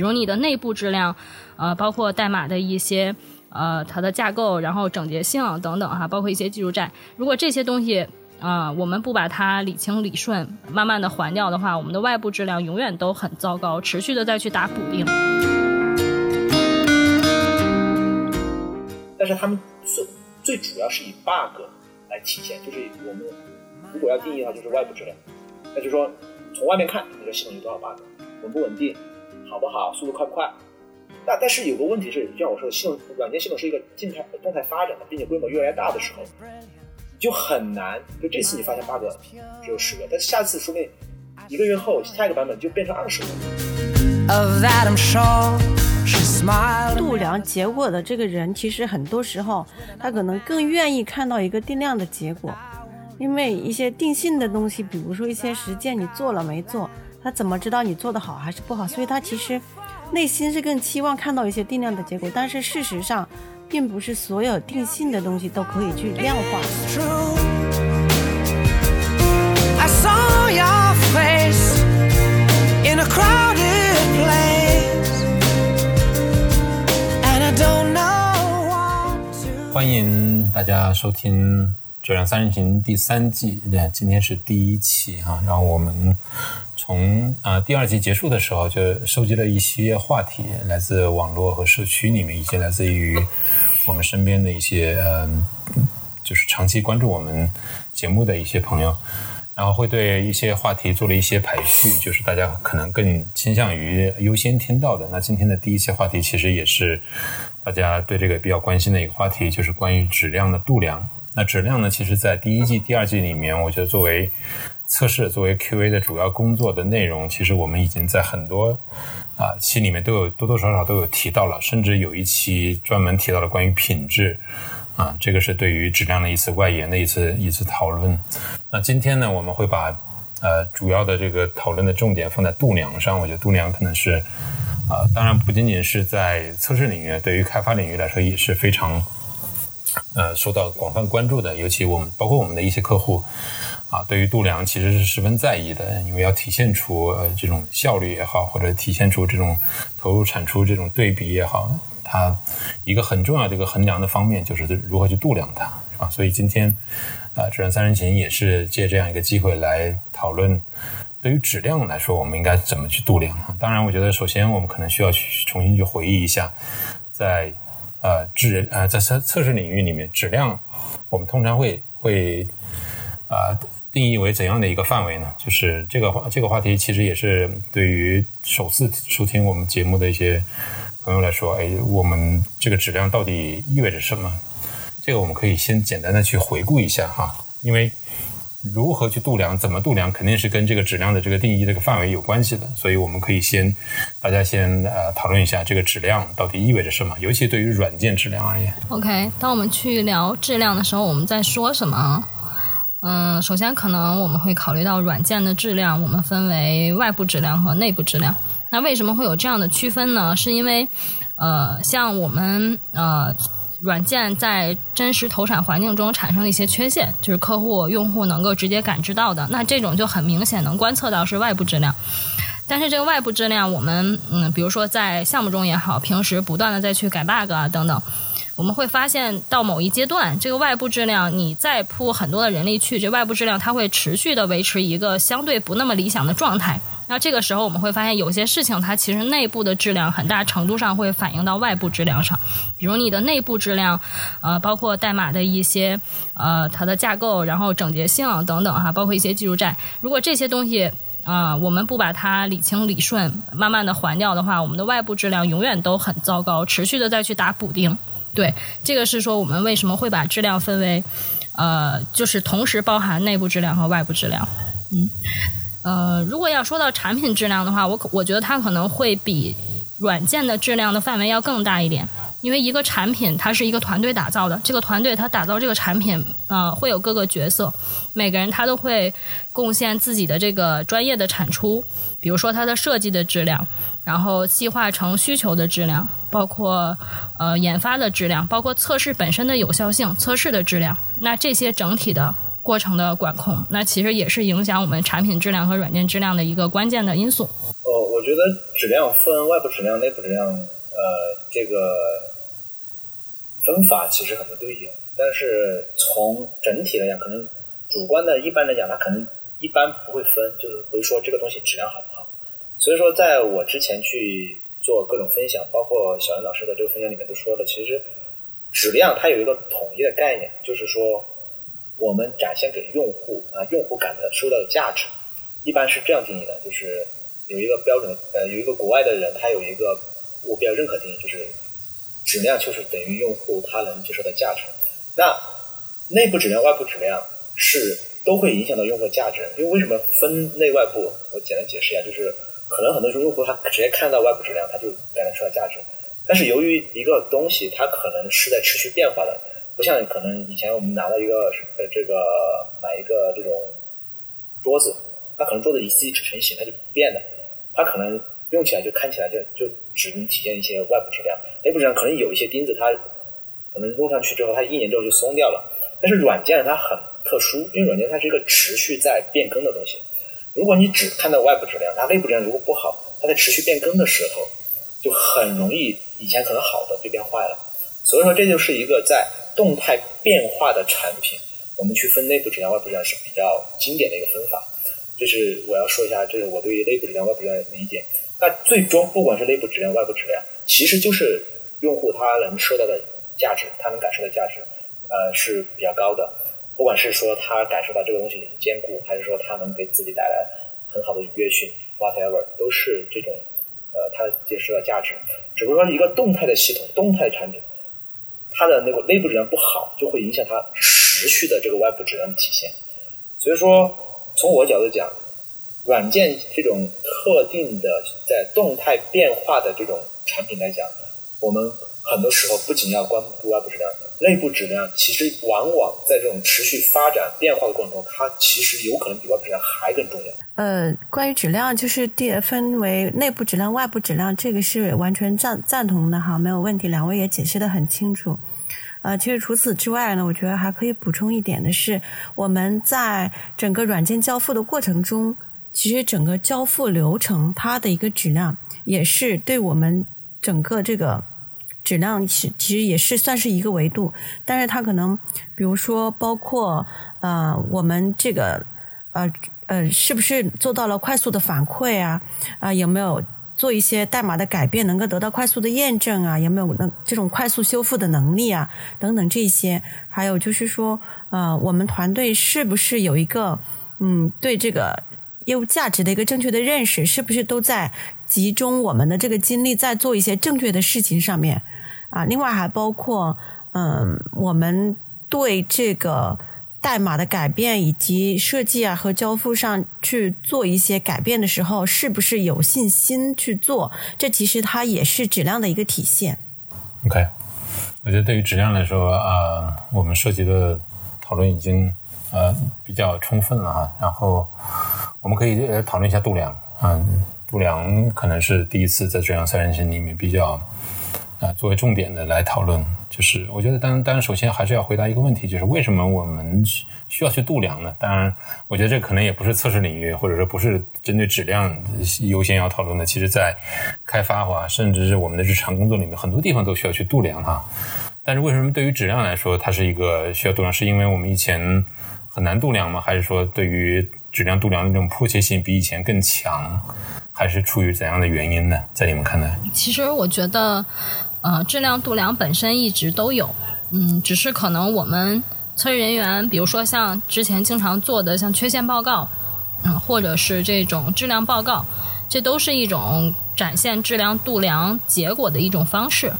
比如你的内部质量，呃，包括代码的一些呃它的架构，然后整洁性等等哈，包括一些技术债，如果这些东西啊我们不把它理清理顺，慢慢的还掉的话，我们的外部质量永远都很糟糕，持续的再去打补丁。但是他们最最主要是以 bug 来体现，就是我们如果要定义的话，就是外部质量，那就是说从外面看，你的系统有多少 bug，稳不稳定，好不好，速度快不快？但但是有个问题是，就像我说的，系统软件系统是一个静态动态发展的，并且规模越来越大的时候，你就很难。就这次你发现 bug 只有十个，但下次说不定一个月后下一个版本就变成二十个。度量结果的这个人，其实很多时候他可能更愿意看到一个定量的结果，因为一些定性的东西，比如说一些实践你做了没做，他怎么知道你做的好还是不好？所以他其实内心是更期望看到一些定量的结果。但是事实上，并不是所有定性的东西都可以去量化。欢迎大家收听《九阳三人行》第三季，对，今天是第一期哈。然后我们从啊第二集结束的时候，就收集了一些话题，来自网络和社区里面，以及来自于我们身边的一些嗯，就是长期关注我们节目的一些朋友。然后会对一些话题做了一些排序，就是大家可能更倾向于优先听到的。那今天的第一期话题其实也是大家对这个比较关心的一个话题，就是关于质量的度量。那质量呢，其实在第一季、第二季里面，我觉得作为测试、作为 QA 的主要工作的内容，其实我们已经在很多啊期里面都有多多少少都有提到了，甚至有一期专门提到了关于品质。啊，这个是对于质量的一次外延的一次一次讨论。那今天呢，我们会把呃主要的这个讨论的重点放在度量上。我觉得度量可能是啊，当然不仅仅是在测试领域，对于开发领域来说也是非常呃受到广泛关注的。尤其我们包括我们的一些客户啊，对于度量其实是十分在意的，因为要体现出呃这种效率也好，或者体现出这种投入产出这种对比也好。它一个很重要的一个衡量的方面就是如何去度量它，啊？所以今天啊，质量三人行也是借这样一个机会来讨论，对于质量来说，我们应该怎么去度量？当然，我觉得首先我们可能需要去重新去回忆一下，在呃质呃在测测试领域里面，质量我们通常会会啊定义为怎样的一个范围呢？就是这个话这个话题其实也是对于首次收听我们节目的一些。朋友来说，哎，我们这个质量到底意味着什么？这个我们可以先简单的去回顾一下哈，因为如何去度量，怎么度量，肯定是跟这个质量的这个定义这个范围有关系的。所以我们可以先大家先呃讨论一下这个质量到底意味着什么，尤其对于软件质量而言。OK，当我们去聊质量的时候，我们在说什么？嗯，首先可能我们会考虑到软件的质量，我们分为外部质量和内部质量。那为什么会有这样的区分呢？是因为，呃，像我们呃软件在真实投产环境中产生的一些缺陷，就是客户用户能够直接感知到的，那这种就很明显能观测到是外部质量。但是这个外部质量，我们嗯，比如说在项目中也好，平时不断的再去改 bug 啊等等，我们会发现到某一阶段，这个外部质量你再铺很多的人力去，这外部质量它会持续的维持一个相对不那么理想的状态。那这个时候我们会发现，有些事情它其实内部的质量很大程度上会反映到外部质量上，比如你的内部质量，呃，包括代码的一些呃它的架构，然后整洁性等等哈，包括一些技术债。如果这些东西啊，我们不把它理清理顺，慢慢的还掉的话，我们的外部质量永远都很糟糕，持续的再去打补丁。对，这个是说我们为什么会把质量分为呃，就是同时包含内部质量和外部质量，嗯。呃，如果要说到产品质量的话，我我觉得它可能会比软件的质量的范围要更大一点，因为一个产品它是一个团队打造的，这个团队它打造这个产品，呃，会有各个角色，每个人他都会贡献自己的这个专业的产出，比如说它的设计的质量，然后细化成需求的质量，包括呃研发的质量，包括测试本身的有效性，测试的质量，那这些整体的。过程的管控，那其实也是影响我们产品质量和软件质量的一个关键的因素。呃，我觉得质量分外部质量、内部质量，呃，这个分法其实很多都有，但是从整体来讲，可能主观的一般来讲，它可能一般不会分，就是不会说这个东西质量好。所以说，在我之前去做各种分享，包括小杨老师的这个分享里面都说了，其实质量它有一个统一的概念，就是说我们展现给用户啊，用户感的收到的价值，一般是这样定义的，就是有一个标准，呃，有一个国外的人，他有一个我比较认可定义，就是质量就是等于用户他能接受的价值。那内部质量、外部质量是都会影响到用户的价值，因为为什么分内外部？我简单解释一下，就是可能很多时候用户他直接看到外部质量，他就感觉出来价值。但是由于一个东西它可能是在持续变化的，不像可能以前我们拿到一个呃这个买一个这种桌子，它可能桌子一次性成型，它就不变的，它可能用起来就看起来就就只能体现一些外部质量，内部质量可能有一些钉子它可能用上去之后，它一年之后就松掉了。但是软件它很特殊，因为软件它是一个持续在变更的东西。如果你只看到外部质量，它内部质量如果不好，它在持续变更的时候，就很容易以前可能好的就变坏了。所以说，这就是一个在动态变化的产品，我们去分内部质量、外部质量是比较经典的一个分法。这是我要说一下，这是我对于内部质量、外部质量的理解。那最终不管是内部质量、外部质量，其实就是用户他能收到的价值，他能感受的价值，呃是比较高的。不管是说他感受到这个东西很坚固，还是说他能给自己带来很好的愉悦性，whatever，都是这种呃他接受到价值。只不过说一个动态的系统、动态的产品，它的那个内部质量不好，就会影响它持续的这个外部质量的体现。所以说，从我角度讲，软件这种特定的在动态变化的这种产品来讲，我们很多时候不仅要关注外部质量，内部质量其实往往在这种持续发展变化的过程中，它其实有可能比外部质量还更重要。呃，关于质量，就是第分为内部质量、外部质量，这个是完全赞赞同的哈，没有问题。两位也解释的很清楚。呃，其实除此之外呢，我觉得还可以补充一点的是，我们在整个软件交付的过程中，其实整个交付流程它的一个质量，也是对我们整个这个质量其其实也是算是一个维度，但是它可能比如说包括呃我们这个呃呃是不是做到了快速的反馈啊啊有没有？做一些代码的改变，能够得到快速的验证啊，有没有能这种快速修复的能力啊？等等这些，还有就是说，呃，我们团队是不是有一个嗯对这个业务价值的一个正确的认识？是不是都在集中我们的这个精力在做一些正确的事情上面啊？另外还包括嗯，我们对这个。代码的改变以及设计啊和交付上去做一些改变的时候，是不是有信心去做？这其实它也是质量的一个体现。OK，我觉得对于质量来说，呃，我们涉及的讨论已经呃比较充分了哈。然后我们可以呃讨论一下度量，嗯，度量可能是第一次在这样三人行里面比较啊作为重点的来讨论。就是我觉得，当当然，首先还是要回答一个问题，就是为什么我们需要去度量呢？当然，我觉得这可能也不是测试领域，或者说不是针对质量优先要讨论的。其实，在开发或甚至是我们的日常工作里面，很多地方都需要去度量哈。但是，为什么对于质量来说，它是一个需要度量？是因为我们以前很难度量吗？还是说，对于质量度量的这种迫切性比以前更强？还是出于怎样的原因呢？在你们看来？其实，我觉得。呃，质量度量本身一直都有，嗯，只是可能我们测试人员，比如说像之前经常做的像缺陷报告，嗯，或者是这种质量报告，这都是一种展现质量度量结果的一种方式，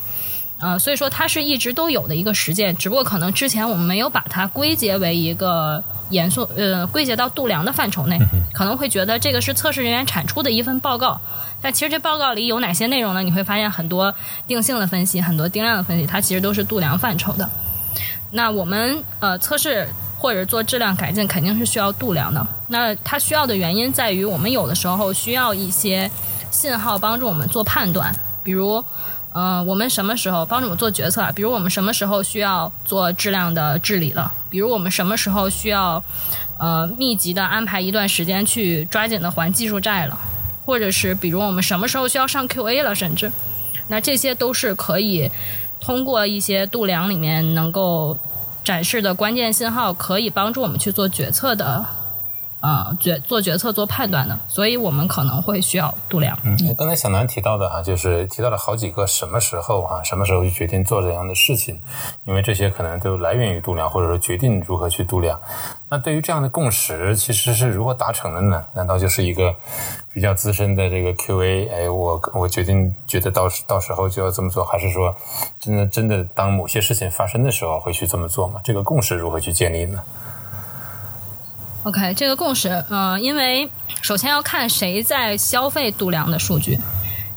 呃，所以说它是一直都有的一个实践，只不过可能之前我们没有把它归结为一个严肃，呃，归结到度量的范畴内，可能会觉得这个是测试人员产出的一份报告。但其实这报告里有哪些内容呢？你会发现很多定性的分析，很多定量的分析，它其实都是度量范畴的。那我们呃测试或者做质量改进，肯定是需要度量的。那它需要的原因在于，我们有的时候需要一些信号帮助我们做判断，比如呃我们什么时候帮助我们做决策，比如我们什么时候需要做质量的治理了，比如我们什么时候需要呃密集的安排一段时间去抓紧的还技术债了。或者是比如我们什么时候需要上 QA 了，甚至那这些都是可以通过一些度量里面能够展示的关键信号，可以帮助我们去做决策的。啊，决做决策、做判断的，所以我们可能会需要度量。嗯，刚才小南提到的啊，就是提到了好几个什么时候啊，什么时候去决定做这样的事情，因为这些可能都来源于度量，或者说决定如何去度量。那对于这样的共识，其实是如何达成的呢？难道就是一个比较资深的这个 QA，哎，我我决定觉得到到时候就要这么做，还是说真的真的当某些事情发生的时候会去这么做吗？这个共识如何去建立呢？OK，这个共识，嗯，因为首先要看谁在消费度量的数据，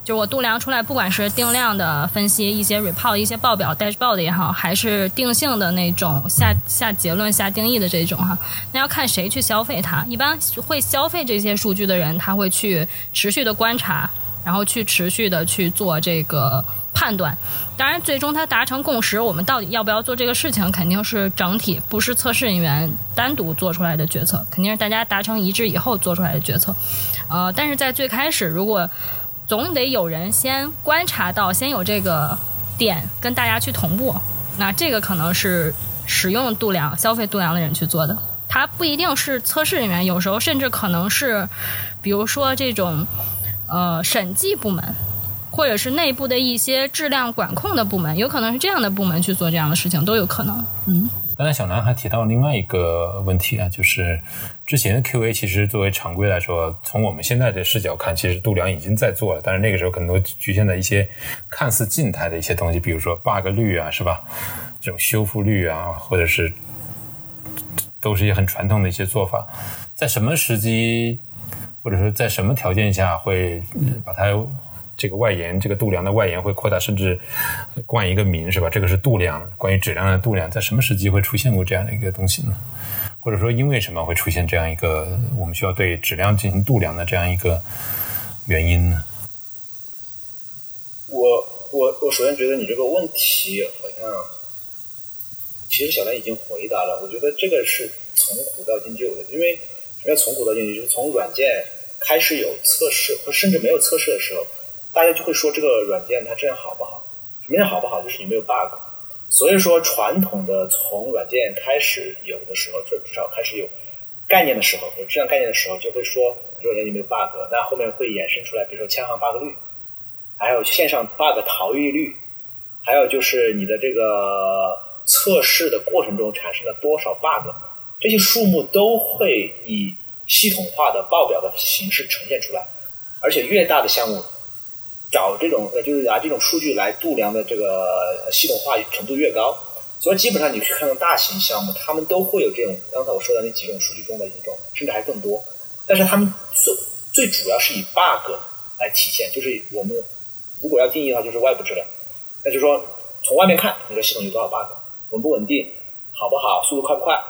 就是我度量出来，不管是定量的分析一些 report、一些报表、dashboard 也好，还是定性的那种下下结论、下定义的这种哈，那要看谁去消费它。一般会消费这些数据的人，他会去持续的观察，然后去持续的去做这个。判断，当然，最终他达成共识，我们到底要不要做这个事情，肯定是整体，不是测试人员单独做出来的决策，肯定是大家达成一致以后做出来的决策。呃，但是在最开始，如果总得有人先观察到，先有这个点跟大家去同步，那这个可能是使用度量、消费度量的人去做的，他不一定是测试人员，有时候甚至可能是，比如说这种呃审计部门。或者是内部的一些质量管控的部门，有可能是这样的部门去做这样的事情，都有可能。嗯，刚才小南还提到另外一个问题啊，就是之前的 QA 其实作为常规来说，从我们现在的视角看，其实度量已经在做了，但是那个时候可能都局限在一些看似静态的一些东西，比如说 bug 率啊，是吧？这种修复率啊，或者是都是一些很传统的一些做法，在什么时机或者说在什么条件下会把它？这个外延，这个度量的外延会扩大，甚至冠一个名，是吧？这个是度量，关于质量的度量，在什么时机会出现过这样的一个东西呢？或者说，因为什么会出现这样一个我们需要对质量进行度量的这样一个原因呢？我我我首先觉得你这个问题好像，其实小兰已经回答了。我觉得这个是从古到今就有的，因为什么叫从古到今？就是从软件开始有测试，或甚至没有测试的时候。大家就会说这个软件它质量好不好？什么叫好不好？就是有没有 bug。所以说传统的从软件开始有的时候，就至少开始有概念的时候，有质量概念的时候，就会说软件有没有 bug。那后面会衍生出来，比如说千行 bug 率，还有线上 bug 逃逸率，还有就是你的这个测试的过程中产生了多少 bug，这些数目都会以系统化的报表的形式呈现出来，而且越大的项目。找这种呃，就是拿这种数据来度量的这个系统化程度越高，所以基本上你去看大型项目，他们都会有这种刚才我说的那几种数据中的一种，甚至还更多。但是他们最最主要是以 bug 来体现，就是我们如果要定义的话，就是外部质量。那就是说，从外面看，你的系统有多少 bug，稳不稳定，好不好，速度快不快？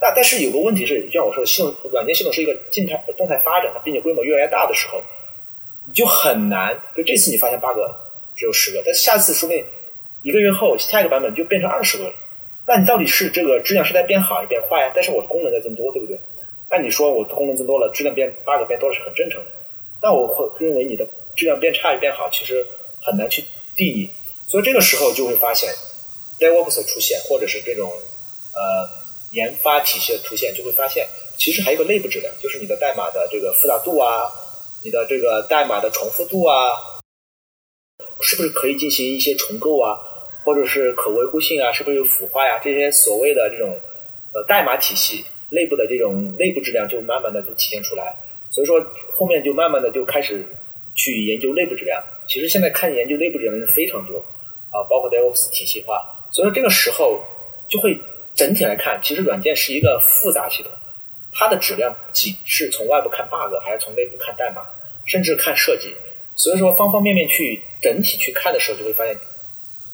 但但是有个问题是，就像我说的，系统软件系统是一个静态动态发展的，并且规模越来越大的时候。你就很难，就这次你发现 bug 只有十个，但下次说不定一个月后下一个版本就变成二十个了。那你到底是这个质量是在变好还是变坏啊？但是我的功能在增多，对不对？那你说我的功能增多了，质量变 bug 变多了是很正常的。那我会认为你的质量变差与变好其实很难去定义。所以这个时候就会发现 DevOps 出现，或者是这种呃研发体系的出现，就会发现其实还有个内部质量，就是你的代码的这个复杂度啊。你的这个代码的重复度啊，是不是可以进行一些重构啊，或者是可维护性啊，是不是有腐化呀？这些所谓的这种呃代码体系内部的这种内部质量就慢慢的就体现出来。所以说后面就慢慢的就开始去研究内部质量。其实现在看研究内部质量的人非常多啊，包括 DevOps 体系化。所以说这个时候就会整体来看，其实软件是一个复杂系统。它的质量仅是从外部看 bug，还要从内部看代码，甚至看设计。所以说，方方面面去整体去看的时候，就会发现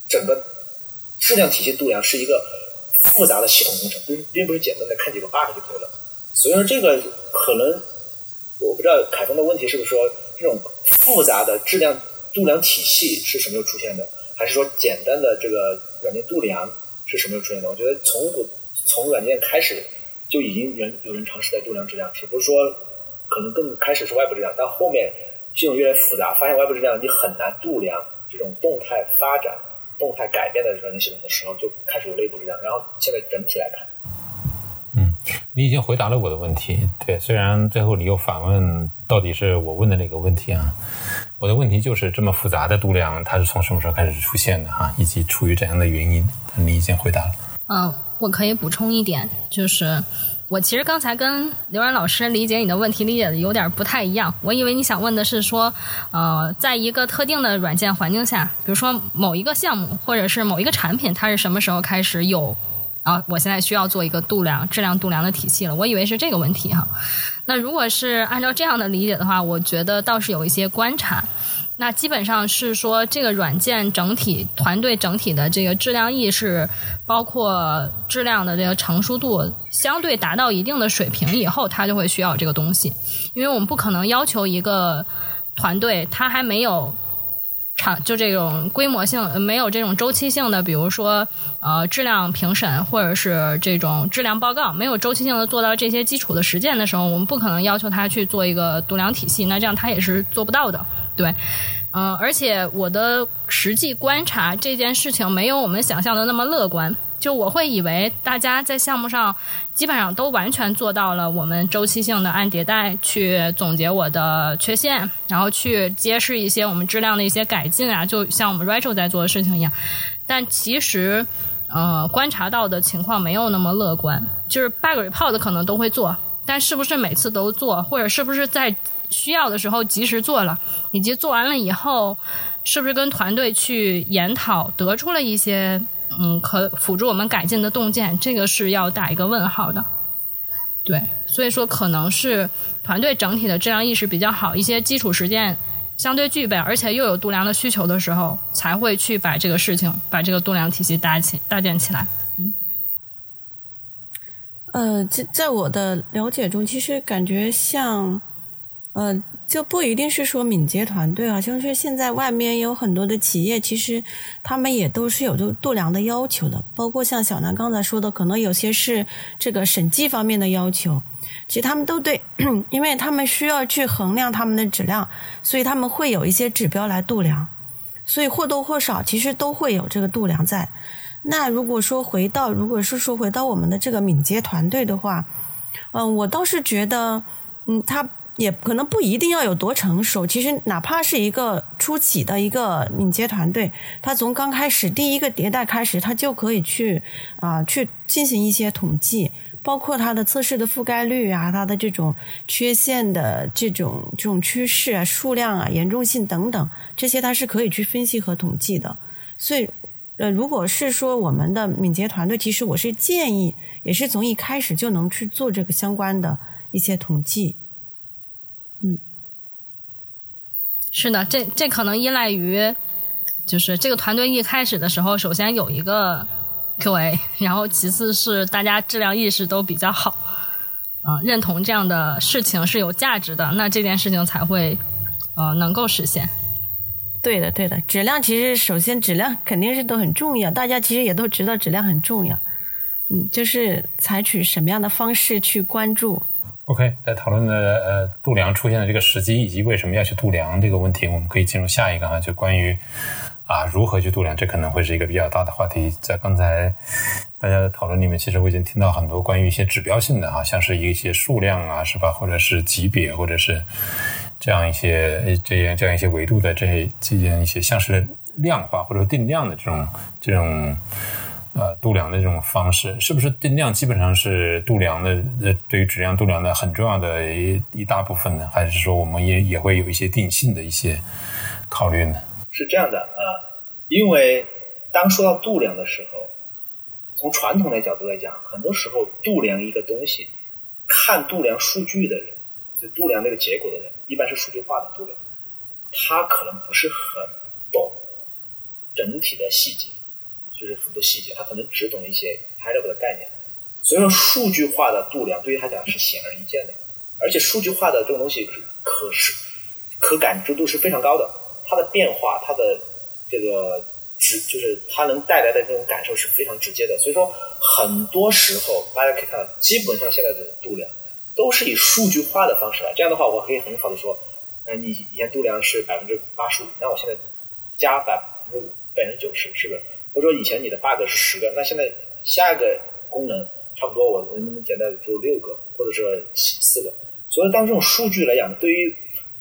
整个质量体系度量是一个复杂的系统工程，并并不是简单的看几个 bug 就可以了。所以说，这个可能我不知道凯峰的问题是不是说这种复杂的质量度量体系是什么时候出现的，还是说简单的这个软件度量是什么时候出现的？我觉得从从软件开始。就已经人有人尝试在度量质量，只不过说可能更开始是外部质量，但后面系统越来越复杂，发现外部质量你很难度量这种动态发展、动态改变的软件系统的时候，就开始有内部质量。然后现在整体来看，嗯，你已经回答了我的问题。对，虽然最后你又反问到底是我问的那个问题啊？我的问题就是这么复杂的度量，它是从什么时候开始出现的哈，以及出于怎样的原因？你已经回答了。嗯，我可以补充一点，就是我其实刚才跟刘然老师理解你的问题理解的有点不太一样。我以为你想问的是说，呃，在一个特定的软件环境下，比如说某一个项目或者是某一个产品，它是什么时候开始有啊？我现在需要做一个度量、质量度量的体系了。我以为是这个问题哈。那如果是按照这样的理解的话，我觉得倒是有一些观察。那基本上是说，这个软件整体团队整体的这个质量意识，包括质量的这个成熟度，相对达到一定的水平以后，它就会需要这个东西。因为我们不可能要求一个团队，它还没有长就这种规模性，没有这种周期性的，比如说呃质量评审或者是这种质量报告，没有周期性的做到这些基础的实践的时候，我们不可能要求他去做一个度量体系，那这样他也是做不到的。对，嗯，而且我的实际观察这件事情没有我们想象的那么乐观。就我会以为大家在项目上基本上都完全做到了我们周期性的按迭代去总结我的缺陷，然后去揭示一些我们质量的一些改进啊，就像我们 Rachel 在做的事情一样。但其实，呃，观察到的情况没有那么乐观。就是 bug report 可能都会做，但是不是每次都做，或者是不是在需要的时候及时做了，以及做完了以后，是不是跟团队去研讨，得出了一些嗯可辅助我们改进的洞见，这个是要打一个问号的。对，所以说可能是团队整体的质量意识比较好，一些基础实践相对具备，而且又有度量的需求的时候，才会去把这个事情，把这个度量体系搭起搭建起来。嗯呃，在在我的了解中，其实感觉像。呃，就不一定是说敏捷团队啊，就是现在外面有很多的企业，其实他们也都是有这个度量的要求的，包括像小南刚才说的，可能有些是这个审计方面的要求，其实他们都对，因为他们需要去衡量他们的质量，所以他们会有一些指标来度量，所以或多或少其实都会有这个度量在。那如果说回到，如果是说回到我们的这个敏捷团队的话，嗯，我倒是觉得，嗯，他。也可能不一定要有多成熟，其实哪怕是一个初期的一个敏捷团队，他从刚开始第一个迭代开始，他就可以去啊去进行一些统计，包括它的测试的覆盖率啊，它的这种缺陷的这种这种趋势啊、数量啊、严重性等等，这些它是可以去分析和统计的。所以，呃，如果是说我们的敏捷团队，其实我是建议，也是从一开始就能去做这个相关的一些统计。嗯，是的，这这可能依赖于，就是这个团队一开始的时候，首先有一个 QA，然后其次是大家质量意识都比较好，啊，认同这样的事情是有价值的，那这件事情才会呃能够实现。对的，对的，质量其实首先质量肯定是都很重要，大家其实也都知道质量很重要，嗯，就是采取什么样的方式去关注。OK，在讨论的呃度量出现的这个时机以及为什么要去度量这个问题，我们可以进入下一个哈，就关于啊如何去度量，这可能会是一个比较大的话题。在刚才大家的讨论里面，其实我已经听到很多关于一些指标性的哈，像是一些数量啊，是吧？或者是级别，或者是这样一些这样这样一些维度的这这样一些像是量化或者定量的这种这种。呃，度量的这种方式，是不是定量基本上是度量的？呃，对于质量度量的很重要的一一大部分呢？还是说我们也也会有一些定性的一些考虑呢？是这样的啊，因为当说到度量的时候，从传统的角度来讲，很多时候度量一个东西，看度量数据的人，就度量那个结果的人，一般是数据化的度量，他可能不是很懂整体的细节。就是很多细节，他可能只懂一些 high level 的概念，所以说数据化的度量对于他讲是显而易见的，而且数据化的这种东西可是、可感知度是非常高的，它的变化、它的这个直，就是它能带来的这种感受是非常直接的。所以说，很多时候大家可以看到，基本上现在的度量都是以数据化的方式来。这样的话，我可以很好的说，那你以前度量是百分之八十五，那我现在加百分之五，百分之九十，是不是？或者说以前你的 bug 是十个，那现在下一个功能差不多我能不能减到就六个，或者说四个？所以当这种数据来讲，对于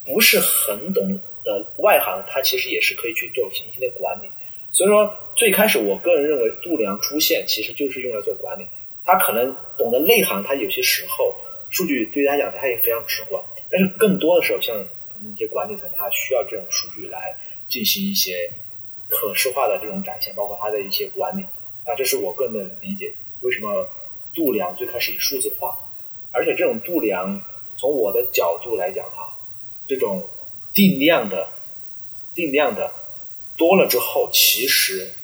不是很懂的外行，他其实也是可以去做行星的管理。所以说最开始我个人认为度量出现其实就是用来做管理。他可能懂得内行，他有些时候数据对他讲他也非常直观，但是更多的时候像一些管理层，他需要这种数据来进行一些可视化的这种展现，包括它的一些管理。那这是我个人的理解，为什么度量最开始以数字化，而且这种度量从我的角度来讲哈，这种定量的定量的多了之后，其实。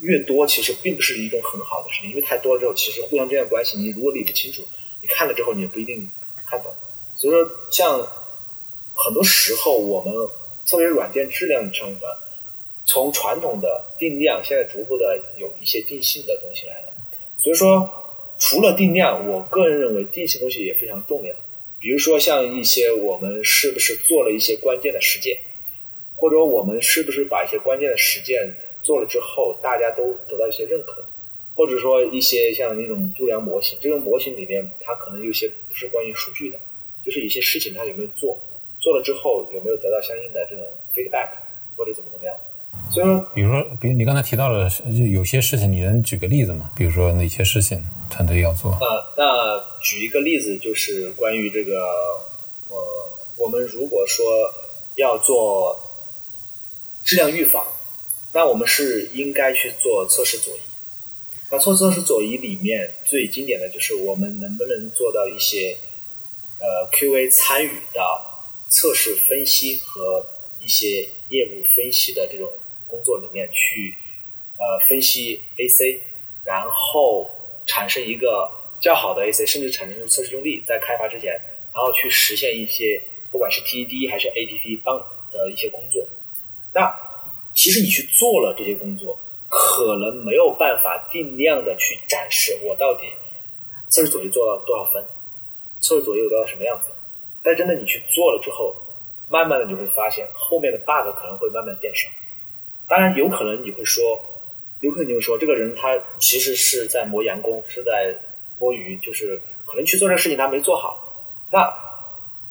越多其实并不是一种很好的事情，因为太多了之后，其实互相之间关系你如果理不清楚，你看了之后你也不一定看懂。所以说，像很多时候我们特别软件质量上面，从传统的定量，现在逐步的有一些定性的东西来了。所以说，除了定量，我个人认为定性东西也非常重要。比如说像一些我们是不是做了一些关键的实践，或者我们是不是把一些关键的实践。做了之后，大家都得到一些认可，或者说一些像那种度量模型，这种模型里面它可能有些不是关于数据的，就是一些事情它有没有做，做了之后有没有得到相应的这种 feedback 或者怎么怎么样。所以说，比如说，比如你刚才提到了有些事情，你能举个例子吗？比如说哪些事情团队要做？啊，那举一个例子就是关于这个，呃，我们如果说要做质量预防。那我们是应该去做测试左移。那测测试左移里面最经典的就是我们能不能做到一些呃 QA 参与到测试分析和一些业务分析的这种工作里面去呃分析 AC，然后产生一个较好的 AC，甚至产生测试用例，在开发之前，然后去实现一些不管是 TED 还是 ATP 帮的一些工作。那其实你去做了这些工作，可能没有办法定量的去展示我到底测试左右做到多少分，测试左右做到什么样子。但真的你去做了之后，慢慢的你会发现后面的 bug 可能会慢慢变少。当然有可能你会说，有可能你会说这个人他其实是在磨洋工，是在摸鱼，就是可能去做这个事情他没做好。那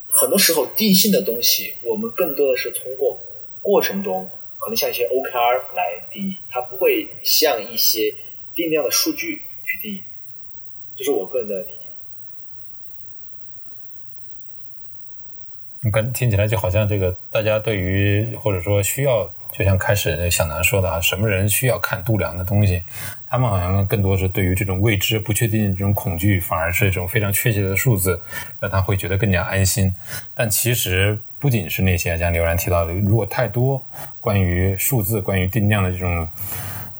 很多时候定性的东西，我们更多的是通过过程中。可能像一些 OKR 来定义，它不会像一些定量的数据去定义，这是我个人的理解。你跟听起来就好像这个大家对于或者说需要。就像开始小南说的啊，什么人需要看度量的东西？他们好像更多是对于这种未知、不确定这种恐惧，反而是一种非常确切的数字，让他会觉得更加安心。但其实不仅是那些，像刘然提到的，如果太多关于数字、关于定量的这种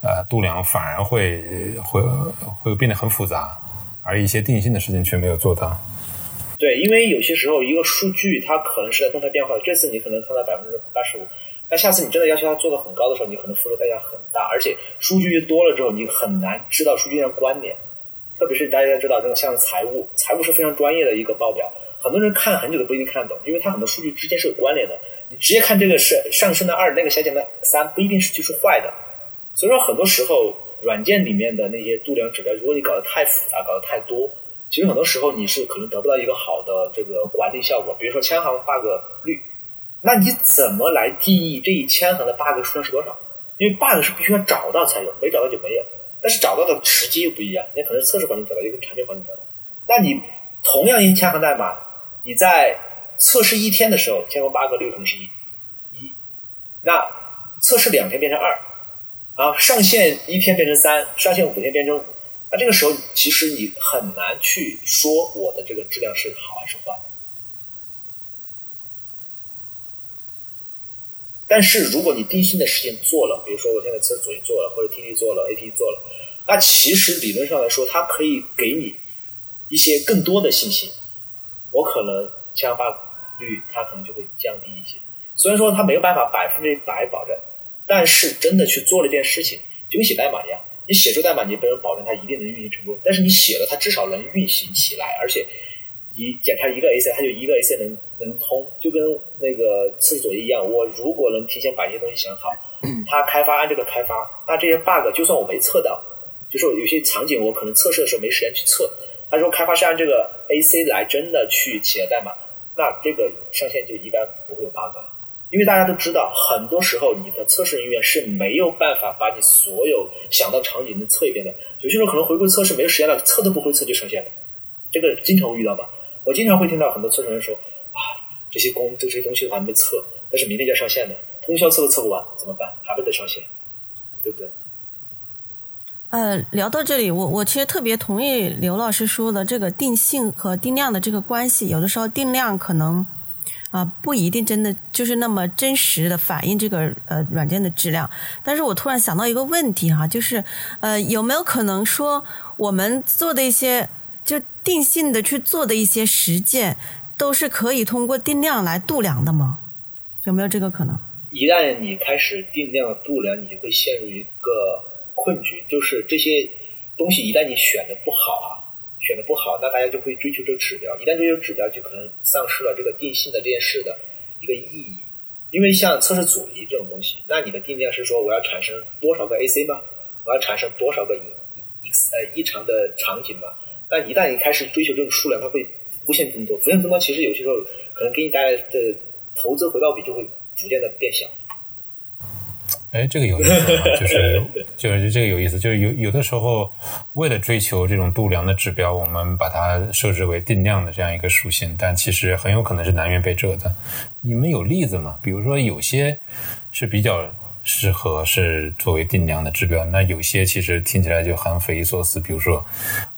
呃度量，反而会会会变得很复杂，而一些定性的事情却没有做到。对，因为有些时候一个数据它可能是在动态变化的，这次你可能看到百分之八十五。那下次你真的要求它做的很高的时候，你可能付出代价很大，而且数据越多了之后，你很难知道数据上关联。特别是大家知道这种像财务，财务是非常专业的一个报表，很多人看很久都不一定看得懂，因为它很多数据之间是有关联的。你直接看这个是上升的二，那个下降的三，不一定是就是坏的。所以说很多时候软件里面的那些度量指标，如果你搞得太复杂，搞得太多，其实很多时候你是可能得不到一个好的这个管理效果。比如说千行 bug 率。那你怎么来定义这一千行的 bug 数量是多少？因为 bug 是必须要找到才有，没找到就没有。但是找到的时机又不一样，你可能是测试环境找到，也可能产品环境找到。那你同样一千行代码，你在测试一天的时候，千行 bug 率可能是一，一，那测试两天变成二，然后上线一天变成三，上线五天变成五，那这个时候其实你很难去说我的这个质量是好还是坏。但是如果你定性的事情做了，比如说我现在测试左移做了，或者 T D 做了，A T 做了，那其实理论上来说，它可以给你一些更多的信息。我可能枪发率它可能就会降低一些。虽然说它没有办法百分之百保证，但是真的去做了一件事情，就跟写代码一样，你写出代码你不能保证它一定能运行成功，但是你写了它至少能运行起来，而且你检查一个 A C，它就一个 A C 能能通，就跟那个测试作业一样。我如果能提前把一些东西想好，它开发按这个开发，那这些 bug 就算我没测到，就是有些场景我可能测试的时候没时间去测，他说开发是按这个 AC 来真的去写代码，那这个上线就一般不会有 bug 了。因为大家都知道，很多时候你的测试人员是没有办法把你所有想到场景能测一遍的。有些时候可能回归测试没有时间了，测都不会测就上线了，这个经常会遇到吧？我经常会听到很多测试人员说啊，这些工这些东西我还没测，但是明天就要上线了，通宵测都测不完，怎么办？还不得上线，对不对？呃，聊到这里，我我其实特别同意刘老师说的这个定性和定量的这个关系，有的时候定量可能。啊，不一定真的就是那么真实的反映这个呃软件的质量。但是我突然想到一个问题哈，就是呃有没有可能说我们做的一些就定性的去做的一些实践，都是可以通过定量来度量的吗？有没有这个可能？一旦你开始定量度量，你就会陷入一个困局，就是这些东西一旦你选的不好啊。选的不好，那大家就会追求这个指标。一旦追求指标，就可能丧失了这个定性的这件事的一个意义。因为像测试阻尼这种东西，那你的定量是说我要产生多少个 AC 吗？我要产生多少个异异呃异常的场景吗？那一旦你开始追求这种数量，它会无限增多。无限增多，其实有些时候可能给你带来的投资回报比就会逐渐的变小。哎，这个有意思，啊就是就是这个有意思，就是有有的时候为了追求这种度量的指标，我们把它设置为定量的这样一个属性，但其实很有可能是南辕北辙的。你们有例子吗？比如说有些是比较。适合是作为定量的指标，那有些其实听起来就很匪夷所思。比如说，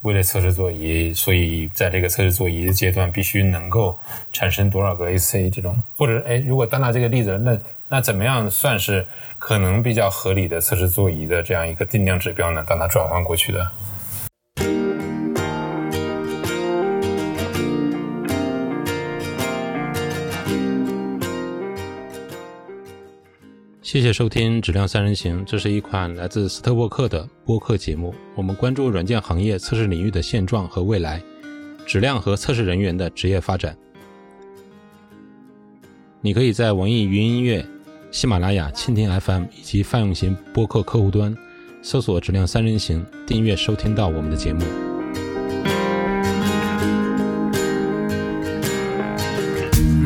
为了测试座椅，所以在这个测试座椅的阶段必须能够产生多少个 AC 这种，或者哎，如果单拿这个例子，那那怎么样算是可能比较合理的测试座椅的这样一个定量指标呢？当它转换过去的。谢谢收听《质量三人行》，这是一款来自斯特沃克的播客节目。我们关注软件行业测试领域的现状和未来，质量和测试人员的职业发展。你可以在网易云音乐、喜马拉雅、蜻蜓 FM 以及泛用型播客客户端搜索“质量三人行”，订阅收听到我们的节目。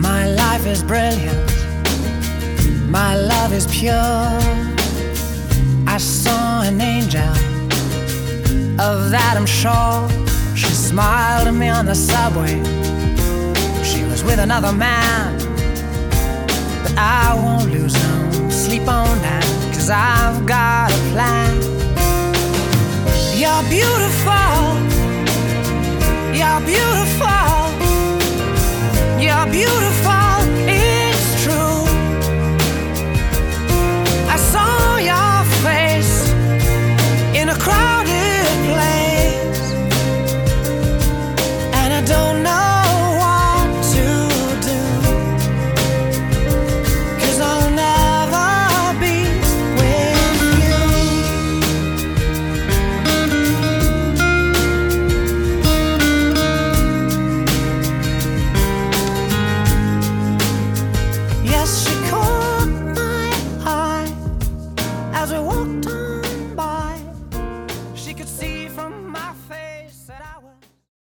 My life is brilliant. My love is pure. I saw an angel, of that I'm sure. She smiled at me on the subway. She was with another man. But I